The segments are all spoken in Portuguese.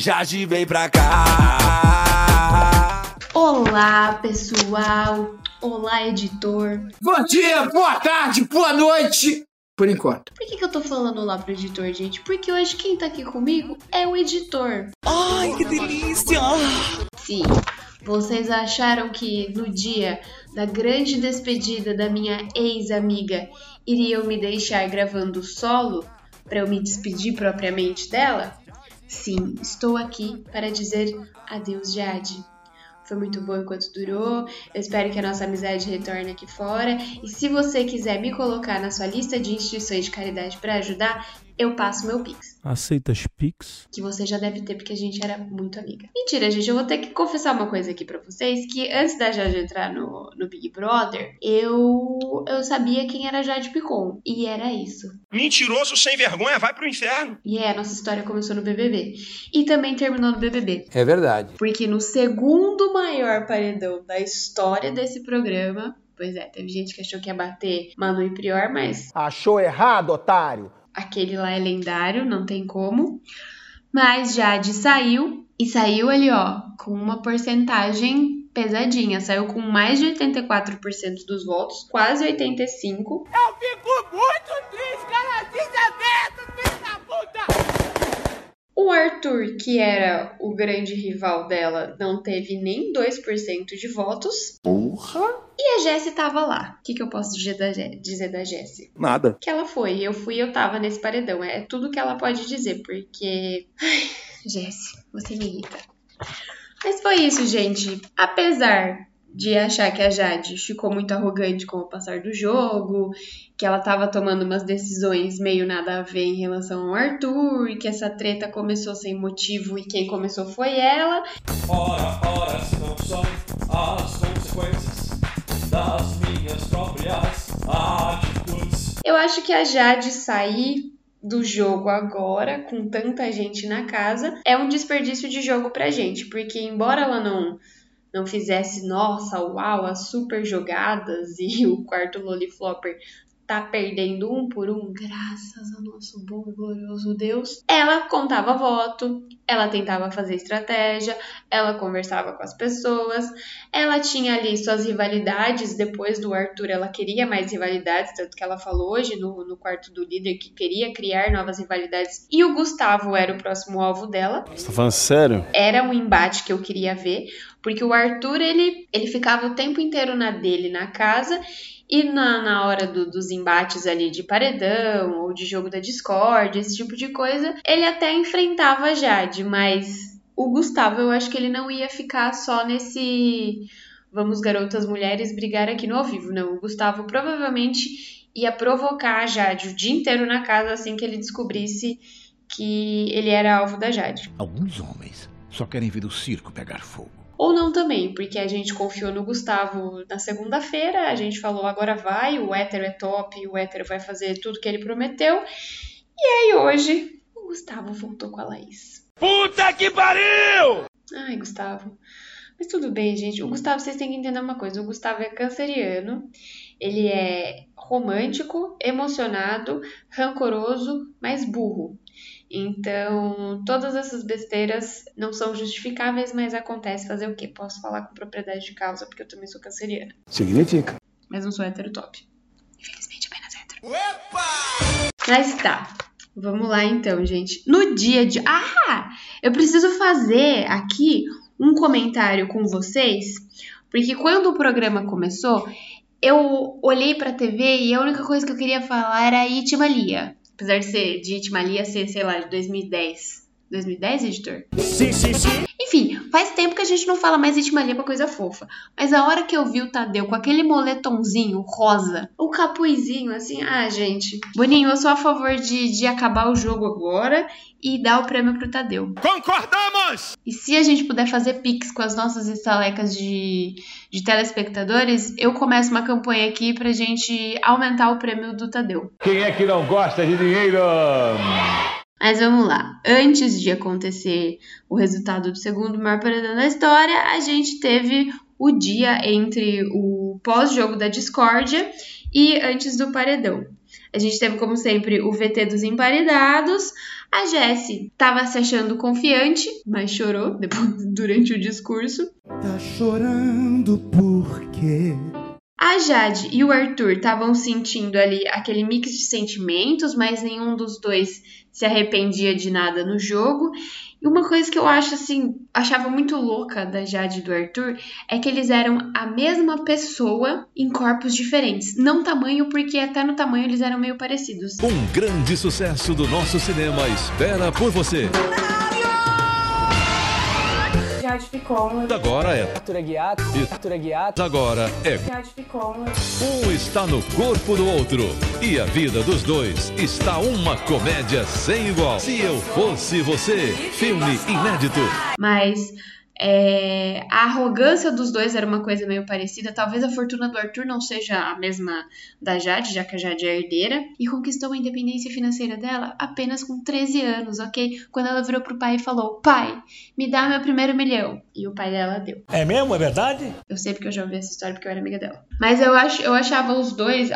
Jade vem pra cá. Olá, pessoal. Olá, editor. Bom dia, boa tarde, boa noite. Por enquanto. Por que, que eu tô falando olá pro editor, gente? Porque hoje quem tá aqui comigo é o editor. Ai, que delícia! Sim, vocês acharam que no dia da grande despedida da minha ex-amiga iriam me deixar gravando solo para eu me despedir propriamente dela? Sim, estou aqui para dizer adeus, Jade. Foi muito bom enquanto durou. Eu espero que a nossa amizade retorne aqui fora. E se você quiser me colocar na sua lista de instituições de caridade para ajudar, eu passo meu Pix. Aceitas Pix? Que você já deve ter, porque a gente era muito amiga. Mentira, gente, eu vou ter que confessar uma coisa aqui pra vocês: que antes da Jade entrar no, no Big Brother, eu, eu sabia quem era Jade Picon. E era isso. Mentiroso sem vergonha, vai pro inferno. E é, a nossa história começou no BBB. E também terminou no BBB. É verdade. Porque no segundo maior paredão da história desse programa. Pois é, teve gente que achou que ia bater Manu e Prior, mas Achou errado, otário? Aquele lá é lendário, não tem como. Mas Jade saiu e saiu ali, ó, com uma porcentagem pesadinha. Saiu com mais de 84% dos votos, quase 85%. Eu fico muito triste, cara. Desaberto. O Arthur, que era o grande rival dela, não teve nem 2% de votos. Porra. E a Jessie tava lá. O que, que eu posso dizer da, dizer da Jessie? Nada. Que ela foi. Eu fui, eu tava nesse paredão. É tudo que ela pode dizer, porque. Ai, Jessie, você me irrita. Mas foi isso, gente. Apesar de achar que a Jade ficou muito arrogante com o passar do jogo, que ela tava tomando umas decisões meio nada a ver em relação ao Arthur, e que essa treta começou sem motivo e quem começou foi ela. Ora, ora, não são as consequências das minhas próprias atitudes. Eu acho que a Jade sair do jogo agora, com tanta gente na casa, é um desperdício de jogo pra gente, porque embora ela não não fizesse, nossa, uau, as super jogadas e o quarto Loliflopper tá perdendo um por um, graças ao nosso bom e glorioso Deus. Ela contava voto, ela tentava fazer estratégia, ela conversava com as pessoas, ela tinha ali suas rivalidades. Depois do Arthur, ela queria mais rivalidades, tanto que ela falou hoje no, no quarto do líder que queria criar novas rivalidades. E o Gustavo era o próximo alvo dela. Você tá falando sério? Era um embate que eu queria ver, porque o Arthur ele, ele ficava o tempo inteiro na dele na casa. E na, na hora do- dos embates ali de paredão ou de jogo da Discord, esse tipo de coisa, ele até enfrentava a Jade, mas o Gustavo eu acho que ele não ia ficar só nesse vamos garotas mulheres brigar aqui no ao vivo. Não, o Gustavo provavelmente ia provocar a Jade o dia inteiro na casa assim que ele descobrisse que ele era alvo da Jade. Alguns homens só querem ver o circo pegar fogo. Ou não também, porque a gente confiou no Gustavo na segunda-feira, a gente falou agora vai, o hétero é top, o hétero vai fazer tudo que ele prometeu. E aí hoje o Gustavo voltou com a Laís. Puta que pariu! Ai, Gustavo. Mas tudo bem, gente. O Gustavo, vocês têm que entender uma coisa. O Gustavo é canceriano. Ele é romântico, emocionado, rancoroso, mas burro. Então, todas essas besteiras não são justificáveis, mas acontece fazer o quê? Posso falar com propriedade de causa, porque eu também sou canceriana. Significa. Mas não sou hétero top. Infelizmente, apenas hétero. Mas tá. Vamos lá então, gente. No dia de. Ah! Eu preciso fazer aqui um comentário com vocês, porque quando o programa começou, eu olhei pra TV e a única coisa que eu queria falar era Itimalia. Apesar de ser de Itimalia ser, sei lá, de 2010. 2010, editor? Sim, sim, sim. Enfim, faz tempo que a gente não fala mais Itimalia pra coisa fofa. Mas a hora que eu vi o Tadeu com aquele moletomzinho rosa, o capuzinho, assim, ah, gente. Boninho, eu sou a favor de, de acabar o jogo agora e dar o prêmio pro Tadeu. Concordamos! E se a gente puder fazer pix com as nossas estalecas de, de telespectadores, eu começo uma campanha aqui pra gente aumentar o prêmio do Tadeu. Quem é que não gosta de dinheiro? Mas vamos lá. Antes de acontecer o resultado do segundo maior paredão da história, a gente teve o dia entre o pós-jogo da discórdia e antes do paredão. A gente teve, como sempre, o VT dos emparedados. A Jessie estava se achando confiante, mas chorou depois, durante o discurso. Tá chorando por quê? A Jade e o Arthur estavam sentindo ali aquele mix de sentimentos, mas nenhum dos dois se arrependia de nada no jogo. E uma coisa que eu acho assim, achava muito louca da Jade e do Arthur é que eles eram a mesma pessoa em corpos diferentes. Não tamanho, porque até no tamanho eles eram meio parecidos. Um grande sucesso do nosso cinema espera por você. Jade ficou. Agora é. Arthur Aguiar. Arthur Aguiar. Agora é. Um está no corpo do outro. E a vida dos dois está uma comédia sem igual. Se eu fosse você, filme inédito. Mas é, a arrogância dos dois era uma coisa meio parecida. Talvez a fortuna do Arthur não seja a mesma da Jade, já que a Jade é herdeira. E conquistou a independência financeira dela apenas com 13 anos, ok? Quando ela virou pro pai e falou: Pai, me dá meu primeiro milhão. E o pai dela deu. É mesmo? É verdade? Eu sei porque eu já ouvi essa história porque eu era amiga dela. Mas eu, acho, eu achava os dois.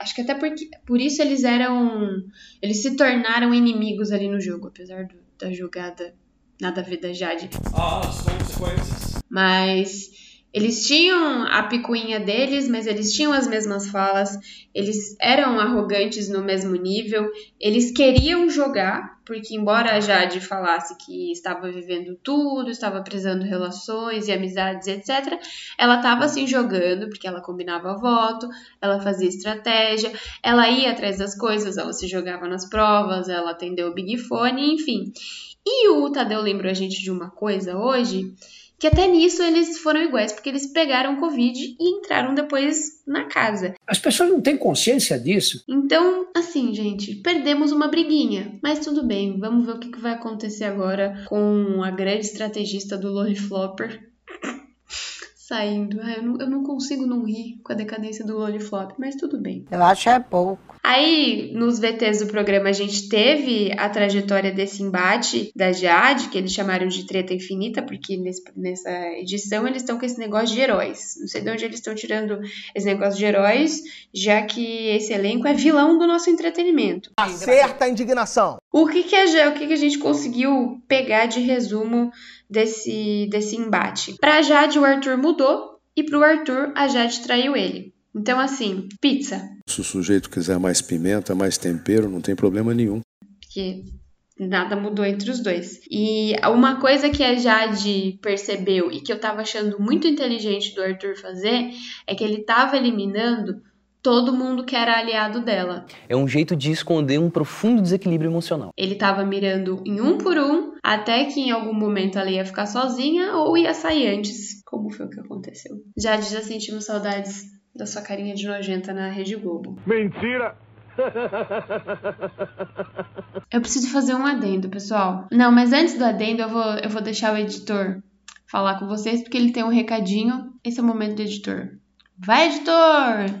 Acho que até porque, por isso eles eram. Eles se tornaram inimigos ali no jogo, apesar do, da jogada nada a ver da Jade. Ah, as consequências. Mas eles tinham a picuinha deles, mas eles tinham as mesmas falas, eles eram arrogantes no mesmo nível, eles queriam jogar, porque embora a Jade falasse que estava vivendo tudo, estava prezando relações e amizades, etc., ela estava assim jogando, porque ela combinava voto, ela fazia estratégia, ela ia atrás das coisas, ela se jogava nas provas, ela atendeu o Big Fone, enfim. E o Tadeu lembrou a gente de uma coisa hoje, que até nisso eles foram iguais, porque eles pegaram Covid e entraram depois na casa. As pessoas não têm consciência disso. Então, assim, gente, perdemos uma briguinha. Mas tudo bem, vamos ver o que vai acontecer agora com a grande estrategista do Lori Flopper saindo. eu, não, eu não consigo não rir com a decadência do Loliflop, mas tudo bem. Eu acho é pouco. Aí, nos VTs do programa, a gente teve a trajetória desse embate da Jade, que eles chamaram de treta infinita, porque nesse, nessa edição eles estão com esse negócio de heróis. Não sei de onde eles estão tirando esse negócio de heróis, já que esse elenco é vilão do nosso entretenimento. Acerta a indignação. O que, que, a, o que, que a gente conseguiu pegar de resumo desse, desse embate? Pra Jade, o Arthur mudou, e pro Arthur, a Jade traiu ele. Então, assim, pizza. Se o sujeito quiser mais pimenta, mais tempero, não tem problema nenhum. Porque nada mudou entre os dois. E uma coisa que a Jade percebeu e que eu tava achando muito inteligente do Arthur fazer é que ele tava eliminando todo mundo que era aliado dela. É um jeito de esconder um profundo desequilíbrio emocional. Ele tava mirando em um por um, até que em algum momento ela ia ficar sozinha ou ia sair antes. Como foi o que aconteceu? Jade, já sentimos saudades da sua carinha de nojenta na Rede Globo. Mentira! Eu preciso fazer um adendo, pessoal. Não, mas antes do adendo, eu vou, eu vou deixar o editor falar com vocês, porque ele tem um recadinho. Esse é o momento do editor. Vai, editor!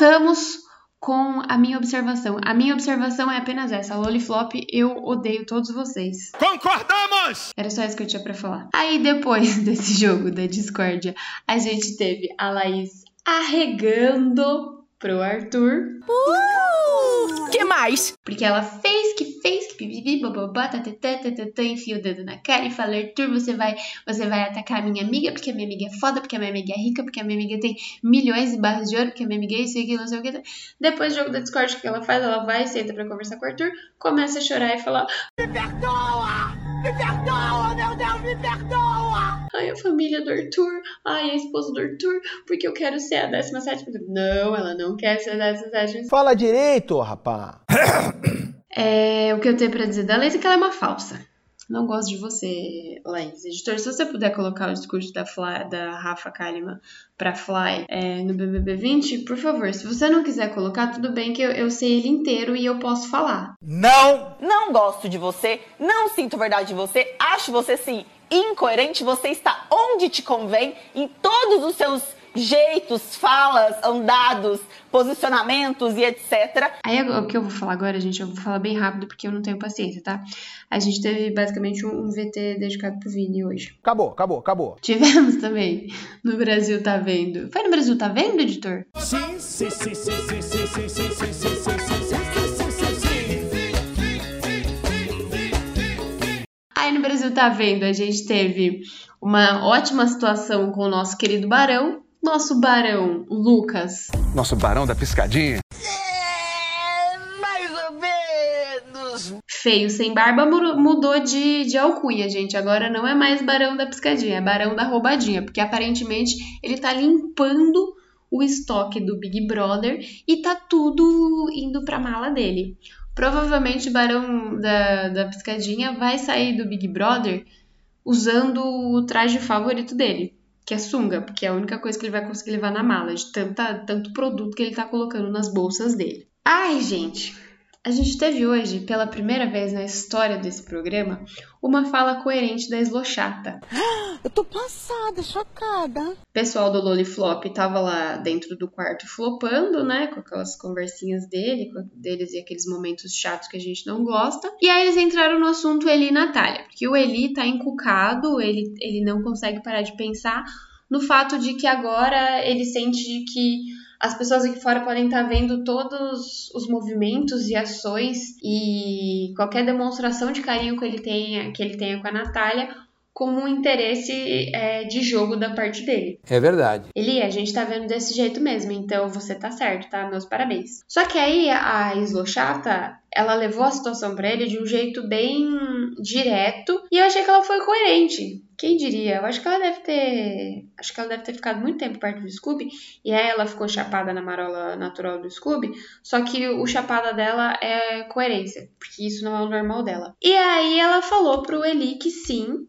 voltamos com a minha observação. A minha observação é apenas essa. Loliflop, eu odeio todos vocês. Concordamos! Era só isso que eu tinha pra falar. Aí depois desse jogo da discórdia, a gente teve a Laís arregando pro Arthur. Uh! Mais? Porque ela fez que fez que pipipi, bababá, tatatá, tatatá, enfia o dedo na cara e fala, Arthur, você vai, você vai atacar a minha amiga, porque a minha amiga é foda, porque a minha amiga é rica, porque a minha amiga tem milhões de barras de ouro, porque a minha amiga é isso e aquilo, não sei o que. Depois do jogo da Discord, o que ela faz? Ela vai, senta pra conversar com o Arthur, começa a chorar e falar, Me perdoa! Me perdoa, meu Deus, me perdoa! Ai, a família do Arthur, ai, a esposa do Arthur, porque eu quero ser a 17. Não, ela não quer ser a 17. Fala direito, rapá. É, o que eu tenho pra dizer da Laís é que ela é uma falsa. Não gosto de você, Laís. Editor, se você puder colocar o discurso da, Fly, da Rafa Kalimann pra Fly é, no BBB 20, por favor. Se você não quiser colocar, tudo bem que eu, eu sei ele inteiro e eu posso falar. Não! Não gosto de você, não sinto verdade em você, acho você sim incoerente, você está onde te convém, em todos os seus jeitos, falas, andados, posicionamentos e etc. Aí o que eu vou falar agora, gente, eu vou falar bem rápido porque eu não tenho paciência, tá? A gente teve basicamente um, VT dedicado pro Vini hoje. Acabou, acabou, acabou. Tivemos também no Brasil Tá Vendo. Foi no Brasil Tá Vendo, editor? Sim, sim, sim, sim, sim, sim, sim, sim, sim, sim, sim, Aí no Brasil Tá Vendo, a gente teve uma ótima situação com o nosso querido Barão, nosso Barão Lucas. Nosso Barão da Piscadinha. mais ou menos. Feio sem barba mudou de, de alcunha, gente. Agora não é mais Barão da Piscadinha, é Barão da Roubadinha, porque aparentemente ele tá limpando o estoque do Big Brother e tá tudo indo pra mala dele. Provavelmente o Barão da, da Piscadinha vai sair do Big Brother usando o traje favorito dele, que é sunga, porque é a única coisa que ele vai conseguir levar na mala, de tanta, tanto produto que ele tá colocando nas bolsas dele. Ai, gente, a gente teve hoje, pela primeira vez na história desse programa, uma fala coerente da Eslochata. Eu tô passada, chocada. O pessoal do Loliflop tava lá dentro do quarto flopando, né? Com aquelas conversinhas dele, deles e aqueles momentos chatos que a gente não gosta. E aí eles entraram no assunto Eli e Natália, porque o Eli tá encucado, ele, ele não consegue parar de pensar no fato de que agora ele sente que as pessoas aqui fora podem estar vendo todos os movimentos e ações e qualquer demonstração de carinho que ele tenha, que ele tenha com a Natália como um interesse é, de jogo da parte dele. É verdade. Ele, a gente tá vendo desse jeito mesmo, então você tá certo, tá? Meus parabéns. Só que aí a Islochata, ela levou a situação para ele de um jeito bem direto e eu achei que ela foi coerente. Quem diria? Eu acho que ela deve ter. Acho que ela deve ter ficado muito tempo perto do Scooby. E aí ela ficou chapada na marola natural do Scooby. Só que o chapada dela é coerência. Porque isso não é o normal dela. E aí ela falou pro Eli que sim.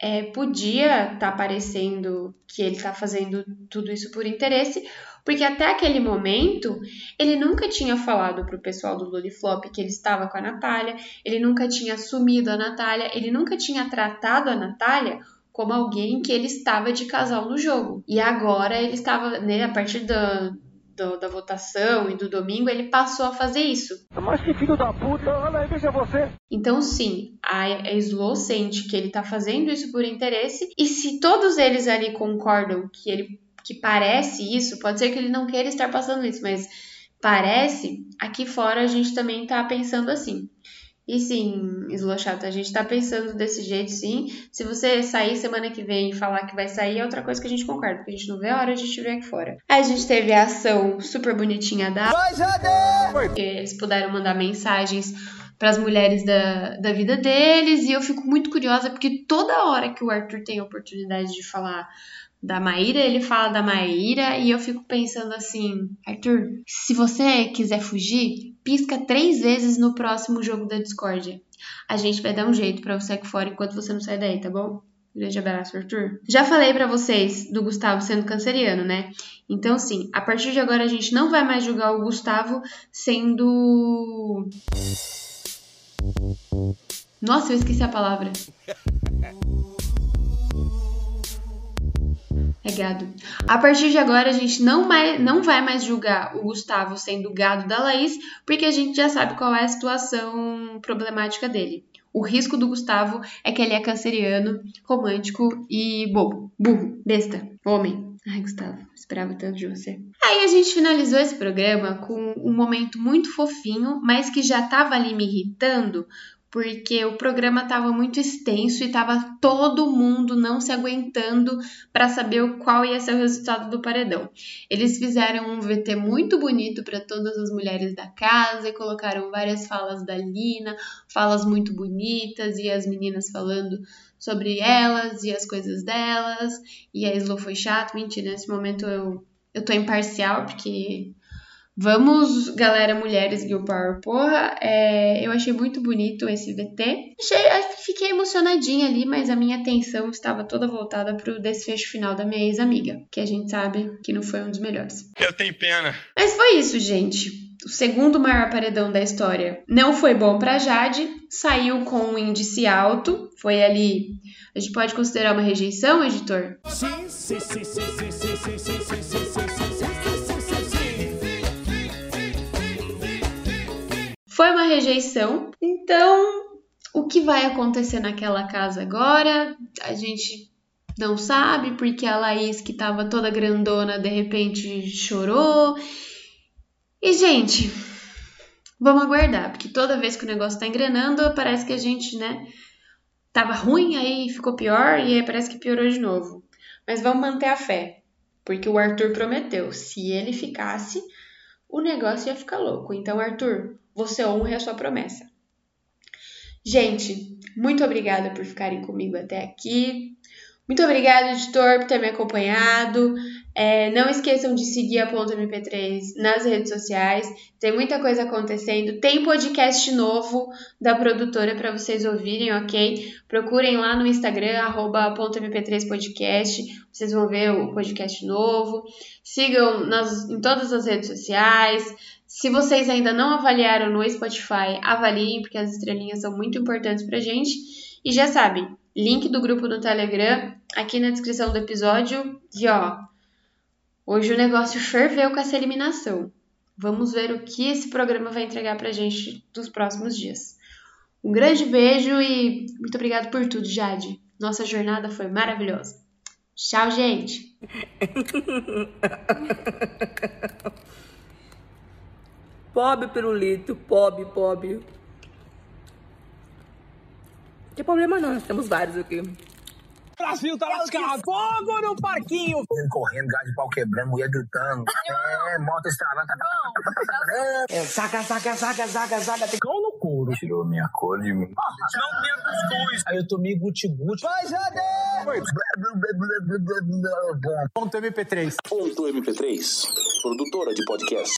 É, podia estar tá parecendo que ele tá fazendo tudo isso por interesse, porque até aquele momento ele nunca tinha falado pro pessoal do Loliflop que ele estava com a Natália, ele nunca tinha assumido a Natália, ele nunca tinha tratado a Natália como alguém que ele estava de casal no jogo. E agora ele estava, né, a partir da, do, da votação e do domingo, ele passou a fazer isso. Mas que filho da puta, olha aí, veja você. Então, sim, a Slow sente que ele tá fazendo isso por interesse, e se todos eles ali concordam que ele que parece isso, pode ser que ele não queira estar passando isso, mas parece, aqui fora a gente também tá pensando assim. E sim, Slochata, a gente tá pensando desse jeito, sim. Se você sair semana que vem e falar que vai sair, é outra coisa que a gente concorda, porque a gente não vê a hora de te ver aqui fora. Aí a gente teve a ação super bonitinha da. Eles puderam mandar mensagens para as mulheres da, da vida deles, e eu fico muito curiosa, porque toda hora que o Arthur tem a oportunidade de falar da Maíra, ele fala da Maíra e eu fico pensando assim, Arthur, se você quiser fugir, pisca três vezes no próximo jogo da Discordia. A gente vai dar um jeito para você aqui fora enquanto você não sai daí, tá bom? Grande abraço, Arthur. Já falei para vocês do Gustavo sendo canceriano, né? Então, sim, a partir de agora a gente não vai mais julgar o Gustavo sendo. Nossa, eu esqueci a palavra. É gado. A partir de agora, a gente não, mais, não vai mais julgar o Gustavo sendo gado da Laís, porque a gente já sabe qual é a situação problemática dele. O risco do Gustavo é que ele é canceriano, romântico e bobo, burro, besta, homem. Ai, Gustavo, esperava tanto de você. Aí a gente finalizou esse programa com um momento muito fofinho, mas que já tava ali me irritando, porque o programa estava muito extenso e estava todo mundo não se aguentando para saber qual ia ser o resultado do paredão. Eles fizeram um VT muito bonito para todas as mulheres da casa e colocaram várias falas da Lina, falas muito bonitas e as meninas falando sobre elas e as coisas delas. E a Slo foi chato, mentira, nesse momento eu eu tô imparcial porque Vamos, galera, mulheres Girl Power, porra. É, eu achei muito bonito esse VT. Achei, fiquei emocionadinha ali, mas a minha atenção estava toda voltada pro desfecho final da minha ex-amiga, que a gente sabe que não foi um dos melhores. Eu tenho pena. Mas foi isso, gente. O segundo maior paredão da história não foi bom pra Jade, saiu com um índice alto, foi ali. A gente pode considerar uma rejeição, editor? Sim, sim, sim, sim, sim, sim, sim, sim, sim, sim, sim. Foi rejeição. Então, o que vai acontecer naquela casa agora? A gente não sabe, porque a Laís, que tava toda grandona, de repente chorou. E, gente, vamos aguardar, porque toda vez que o negócio tá engrenando, parece que a gente, né, tava ruim, aí ficou pior, e aí parece que piorou de novo. Mas vamos manter a fé, porque o Arthur prometeu, se ele ficasse, o negócio ia ficar louco. Então, Arthur, você honre a sua promessa. Gente, muito obrigada por ficarem comigo até aqui. Muito obrigada, editor, por ter me acompanhado. É, não esqueçam de seguir a Ponto MP3 nas redes sociais. Tem muita coisa acontecendo. Tem podcast novo da produtora para vocês ouvirem, ok? Procurem lá no Instagram, arroba .mp3podcast. Vocês vão ver o podcast novo. Sigam nas, em todas as redes sociais. Se vocês ainda não avaliaram no Spotify, avaliem, porque as estrelinhas são muito importantes pra gente. E já sabe, link do grupo no Telegram aqui na descrição do episódio. E ó, hoje o negócio ferveu com essa eliminação. Vamos ver o que esse programa vai entregar pra gente nos próximos dias. Um grande beijo e muito obrigado por tudo, Jade. Nossa jornada foi maravilhosa. Tchau, gente! Pobre pirulito, pobre, pobre. Não tem problema não, nós temos vários aqui. Brasil tá lascado. Fogo no parquinho. Correndo, gás de pau quebrando, mulher gritando. É, moto estralando. É, saca, saca, saca, saca, saca. Tem cão no couro. Tirou minha cor de mim. Não minha cuscuz. Aí eu tomei guti-guti. Vai, Jade! Ponto MP3. Ponto MP3, produtora de podcast.